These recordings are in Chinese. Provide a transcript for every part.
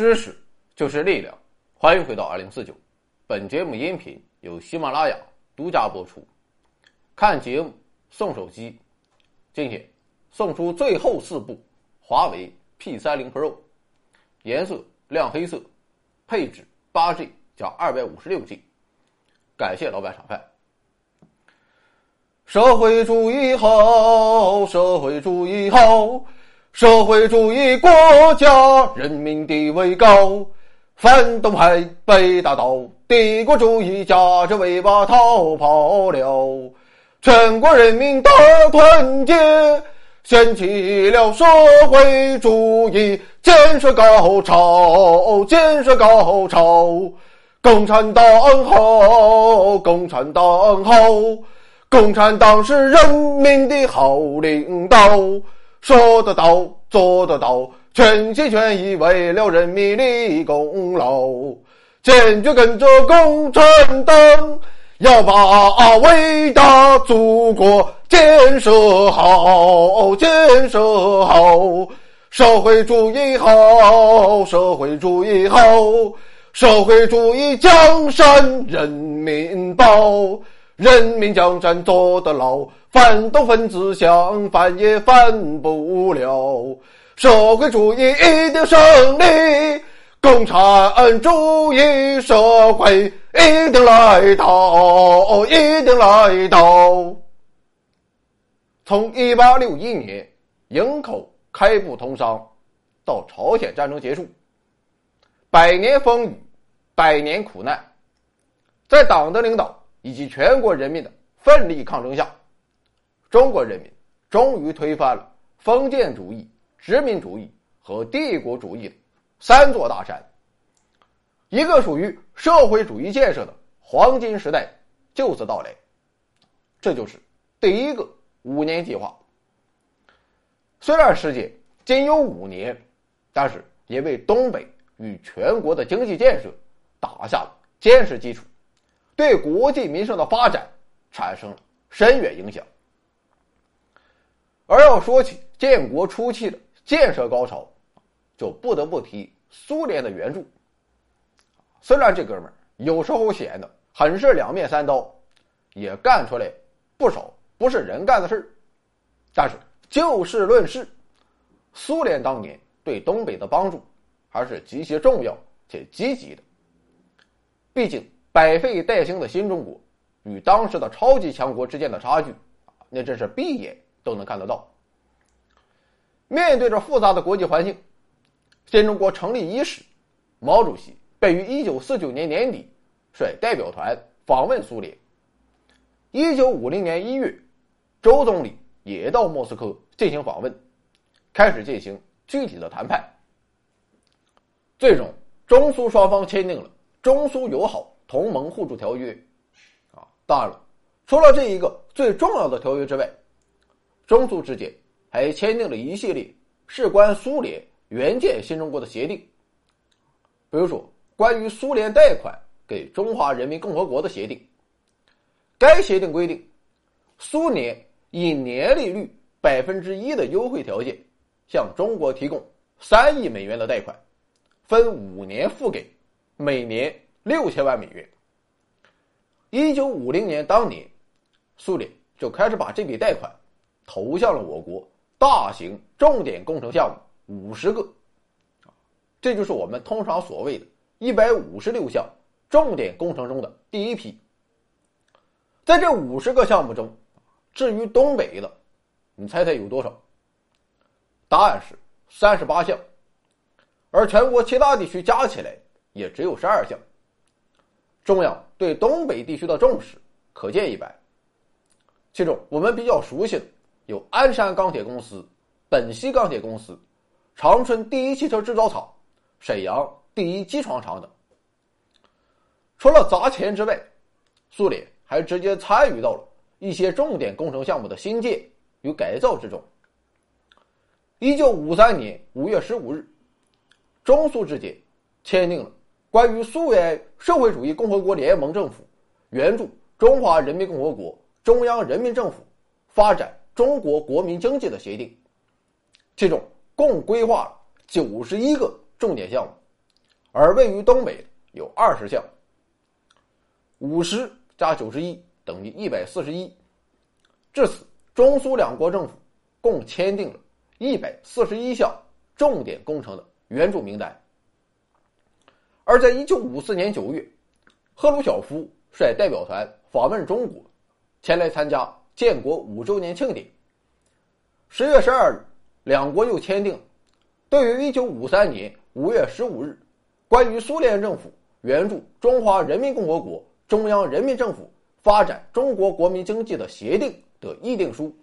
知识就是力量。欢迎回到二零四九。本节目音频由喜马拉雅独家播出。看节目送手机，今天送出最后四部华为 P 三零 Pro，颜色亮黑色，配置八 G 加二百五十六 G。感谢老板赏饭。社会主义好，社会主义好。社会主义国家人民地位高，反动派被打倒，帝国主义夹着尾巴逃跑了。全国人民大团结，掀起了社会主义建设高潮，建设高潮。共产党好，共产党好，共产党是人民的好领导。说得到，做得到，全心全意为了人民立功劳，坚决跟着共产党，要把伟大祖国建设好，建设好，社会主义好，社会主义好，社会主义江山人民保，人民江山做得牢。反动分子想反也反不了，社会主义一定胜利，共产主义社会一定来到，一定来到。从一八六一年营口开埠通商，到朝鲜战争结束，百年风雨，百年苦难，在党的领导以及全国人民的奋力抗争下。中国人民终于推翻了封建主义、殖民主义和帝国主义的三座大山，一个属于社会主义建设的黄金时代就此到来。这就是第一个五年计划。虽然时间仅有五年，但是也为东北与全国的经济建设打下了坚实基础，对国计民生的发展产生了深远影响。而要说起建国初期的建设高潮，就不得不提苏联的援助。虽然这哥们儿有时候显得很是两面三刀，也干出来不少不是人干的事儿，但是就事论事，苏联当年对东北的帮助还是极其重要且积极的。毕竟百废待兴的新中国与当时的超级强国之间的差距，那真是闭眼。都能看得到。面对着复杂的国际环境，新中国成立伊始，毛主席便于一九四九年年底率代表团访问苏联。一九五零年一月，周总理也到莫斯科进行访问，开始进行具体的谈判。最终，中苏双方签订了《中苏友好同盟互助条约》。啊，当然了，除了这一个最重要的条约之外。中苏之间还签订了一系列事关苏联援建新中国的协定，比如说关于苏联贷款给中华人民共和国的协定。该协定规定，苏联以年利率百分之一的优惠条件，向中国提供三亿美元的贷款，分五年付给，每年六千万美元。一九五零年当年，苏联就开始把这笔贷款。投向了我国大型重点工程项目五十个，这就是我们通常所谓的一百五十六项重点工程中的第一批。在这五十个项目中，至于东北的，你猜猜有多少？答案是三十八项，而全国其他地区加起来也只有十二项。中央对东北地区的重视可见一斑。其中我们比较熟悉的。有鞍山钢铁公司、本溪钢铁公司、长春第一汽车制造厂、沈阳第一机床厂等。除了砸钱之外，苏联还直接参与到了一些重点工程项目的新建与改造之中。一九五三年五月十五日，中苏之间签订了关于苏维埃社会主义共和国联盟政府援助中华人民共和国中央人民政府发展。中国国民经济的协定，其中共规划了九十一个重点项目，而位于东北有二十项。五十加九十一等于一百四十一。至此，中苏两国政府共签订了一百四十一项重点工程的援助名单。而在一九五四年九月，赫鲁晓夫率代表团访问中国，前来参加建国五周年庆典。十月十二日，两国又签订对于一九五三年五月十五日关于苏联政府援助中华人民共和国中央人民政府发展中国国民经济的协定的议定书。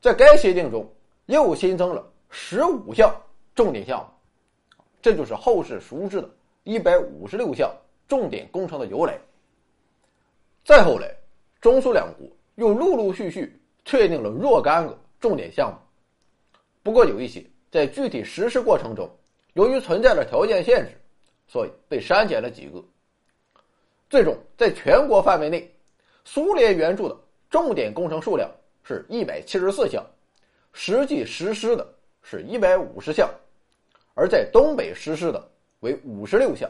在该协定中，又新增了十五项重点项目，这就是后世熟知的一百五十六项重点工程的由来。再后来，中苏两国又陆陆续续确定了若干个。重点项目，不过有一些在具体实施过程中，由于存在了条件限制，所以被删减了几个。最终，在全国范围内，苏联援助的重点工程数量是一百七十四项，实际实施的是一百五十项，而在东北实施的为五十六项。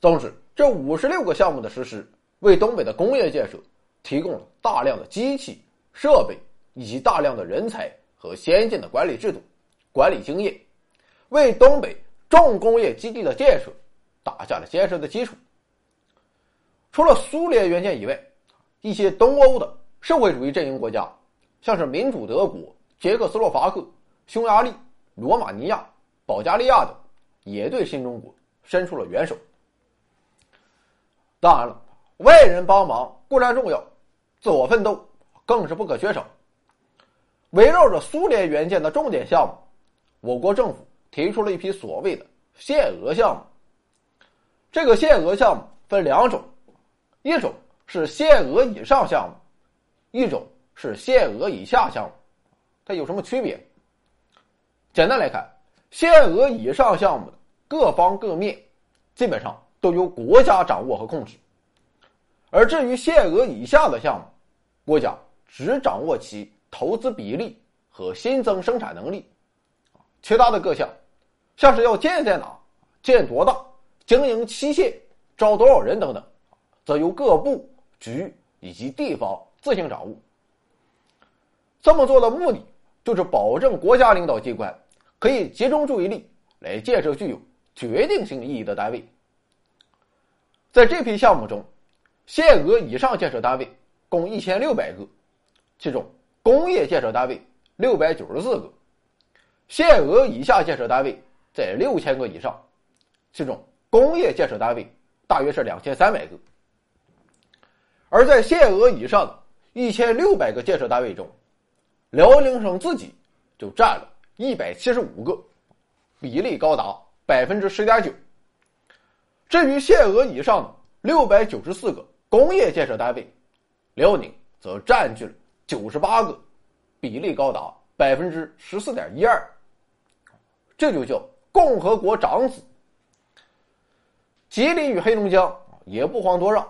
总之，这五十六个项目的实施，为东北的工业建设提供了大量的机器设备。以及大量的人才和先进的管理制度、管理经验，为东北重工业基地的建设打下了坚实的基础。除了苏联援建以外，一些东欧的社会主义阵营国家，像是民主德国、捷克斯洛伐克、匈牙利、罗马尼亚、保加利亚等，也对新中国伸出了援手。当然了，外人帮忙固然重要，自我奋斗更是不可缺少。围绕着苏联援建的重点项目，我国政府提出了一批所谓的限额项目。这个限额项目分两种，一种是限额以上项目，一种是限额以下项目。它有什么区别？简单来看，限额以上项目的各方各面基本上都由国家掌握和控制，而至于限额以下的项目，国家只掌握其。投资比例和新增生产能力，其他的各项，像是要建在哪、建多大、经营期限、招多少人等等，则由各部局以及地方自行掌握。这么做的目的，就是保证国家领导机关可以集中注意力来建设具有决定性意义的单位。在这批项目中，限额以上建设单位共一千六百个，其中。工业建设单位六百九十四个，限额以下建设单位在六千个以上，其中工业建设单位大约是两千三百个。而在限额以上的一千六百个建设单位中，辽宁省自己就占了一百七十五个，比例高达百分之十点九。至于限额以上的六百九十四个工业建设单位，辽宁则占据了。九十八个，比例高达百分之十四点一二，这就叫共和国长子。吉林与黑龙江也不遑多让，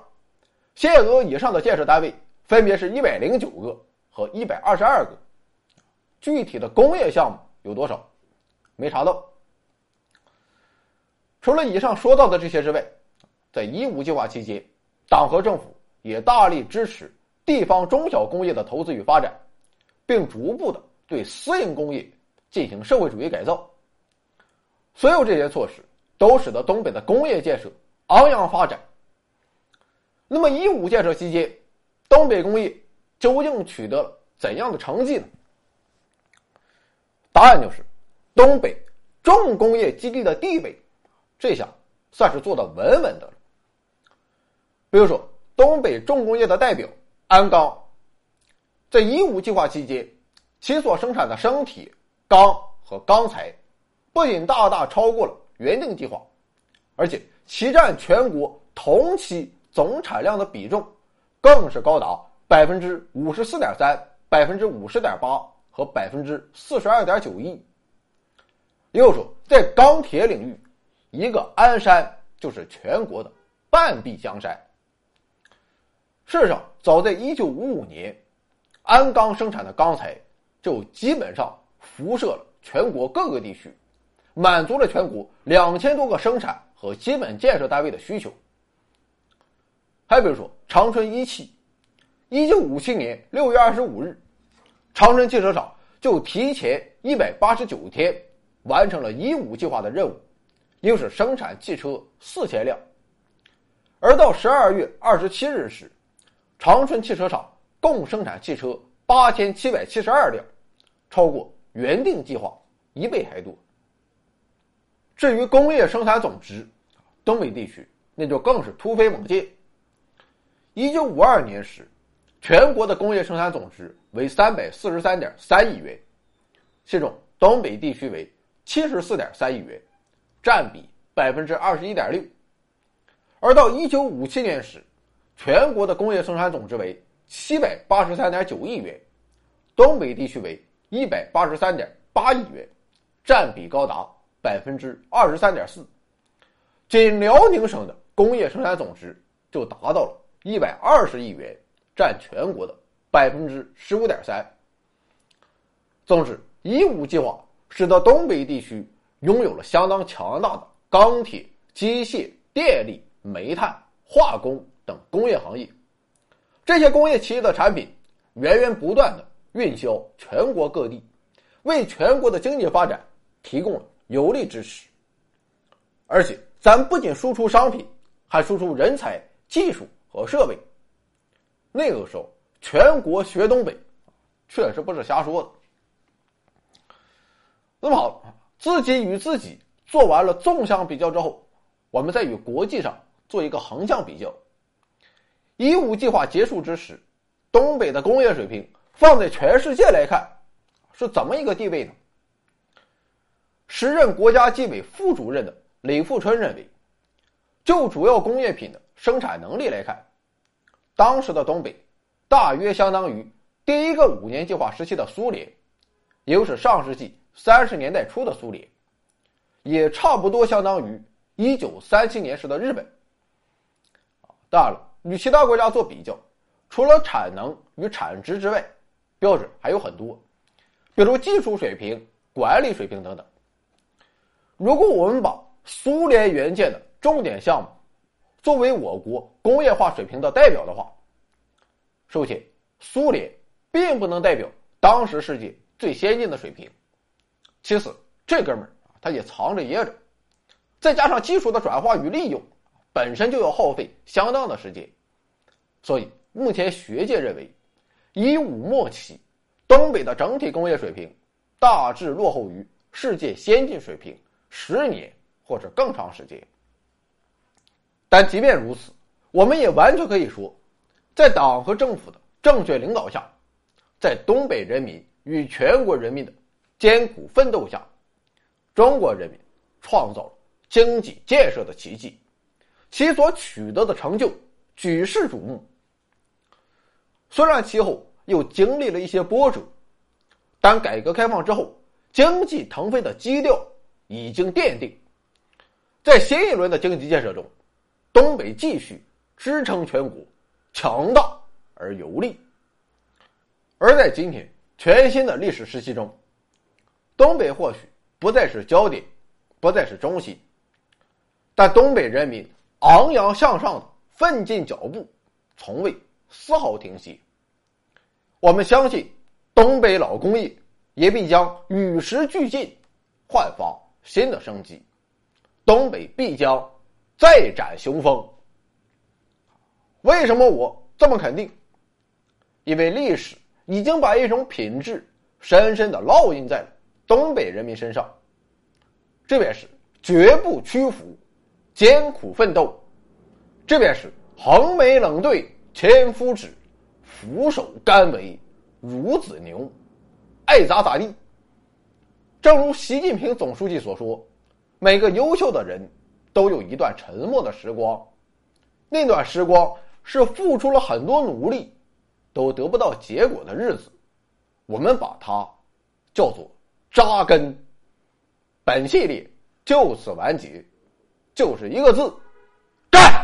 限额以上的建设单位分别是一百零九个和一百二十二个，具体的工业项目有多少，没查到。除了以上说到的这些之外，在“一五”计划期间，党和政府也大力支持。地方中小工业的投资与发展，并逐步的对私营工业进行社会主义改造。所有这些措施都使得东北的工业建设昂扬发展。那么，一五建设期间，东北工业究竟取得了怎样的成绩呢？答案就是，东北重工业基地的地位，这下算是做的稳稳的了。比如说，东北重工业的代表。鞍钢，在一五计划期间，其所生产的生铁、钢和钢材，不仅大大超过了原定计划，而且其占全国同期总产量的比重，更是高达百分之五十四点三、百分之五十点八和百分之四十二点九一。又说，在钢铁领域，一个鞍山就是全国的半壁江山。事实上，早在一九五五年，鞍钢生产的钢材就基本上辐射了全国各个地区，满足了全国两千多个生产和基本建设单位的需求。还比如说长春一汽，一九五七年六月二十五日，长春汽车厂就提前一百八十九天完成了一五计划的任务，应是生产汽车四千辆。而到十二月二十七日时，长春汽车厂共生产汽车八千七百七十二辆，超过原定计划一倍还多。至于工业生产总值，东北地区那就更是突飞猛进。一九五二年时，全国的工业生产总值为三百四十三点三亿元，其中东北地区为七十四点三亿元，占比百分之二十一点六。而到一九五七年时，全国的工业生产总值为七百八十三点九亿元，东北地区为一百八十三点八亿元，占比高达百分之二十三点四。仅辽宁省的工业生产总值就达到了。一百二十亿元，占全国的百分之十五点三。总之，一五计划使得东北地区拥有了相当强大的钢铁、机械、电力、煤炭、化工等工业行业。这些工业企业的产品源源不断的运销全国各地，为全国的经济发展提供了有力支持。而且，咱不仅输出商品，还输出人才、技术。和设备，那个时候全国学东北，确实不是瞎说的。那么好，自己与自己做完了纵向比较之后，我们再与国际上做一个横向比较。一五计划结束之时，东北的工业水平放在全世界来看，是怎么一个地位呢？时任国家纪委副主任的李富春认为，就主要工业品的。生产能力来看，当时的东北大约相当于第一个五年计划时期的苏联，也就是上世纪三十年代初的苏联，也差不多相当于一九三七年时的日本。当然了，与其他国家做比较，除了产能与产值之外，标准还有很多，比如技术水平、管理水平等等。如果我们把苏联援建的重点项目，作为我国工业化水平的代表的话，首先，苏联并不能代表当时世界最先进的水平；其次，这哥们儿他也藏着掖着，再加上技术的转化与利用，本身就要耗费相当的时间，所以目前学界认为，一五末期，东北的整体工业水平大致落后于世界先进水平十年或者更长时间。但即便如此，我们也完全可以说，在党和政府的正确领导下，在东北人民与全国人民的艰苦奋斗下，中国人民创造了经济建设的奇迹，其所取得的成就举世瞩目。虽然其后又经历了一些波折，但改革开放之后，经济腾飞的基调已经奠定，在新一轮的经济建设中。东北继续支撑全国，强大而有力。而在今天全新的历史时期中，东北或许不再是焦点，不再是中心，但东北人民昂扬向上的奋进脚步，从未丝毫停歇。我们相信，东北老工业也必将与时俱进，焕发新的生机。东北必将。再展雄风。为什么我这么肯定？因为历史已经把一种品质深深的烙印在了东北人民身上。这便是绝不屈服、艰苦奋斗；这便是横眉冷对千夫指，俯首甘为孺子牛，爱咋咋地。正如习近平总书记所说：“每个优秀的人。”都有一段沉默的时光，那段时光是付出了很多努力，都得不到结果的日子，我们把它叫做扎根。本系列就此完结，就是一个字：干。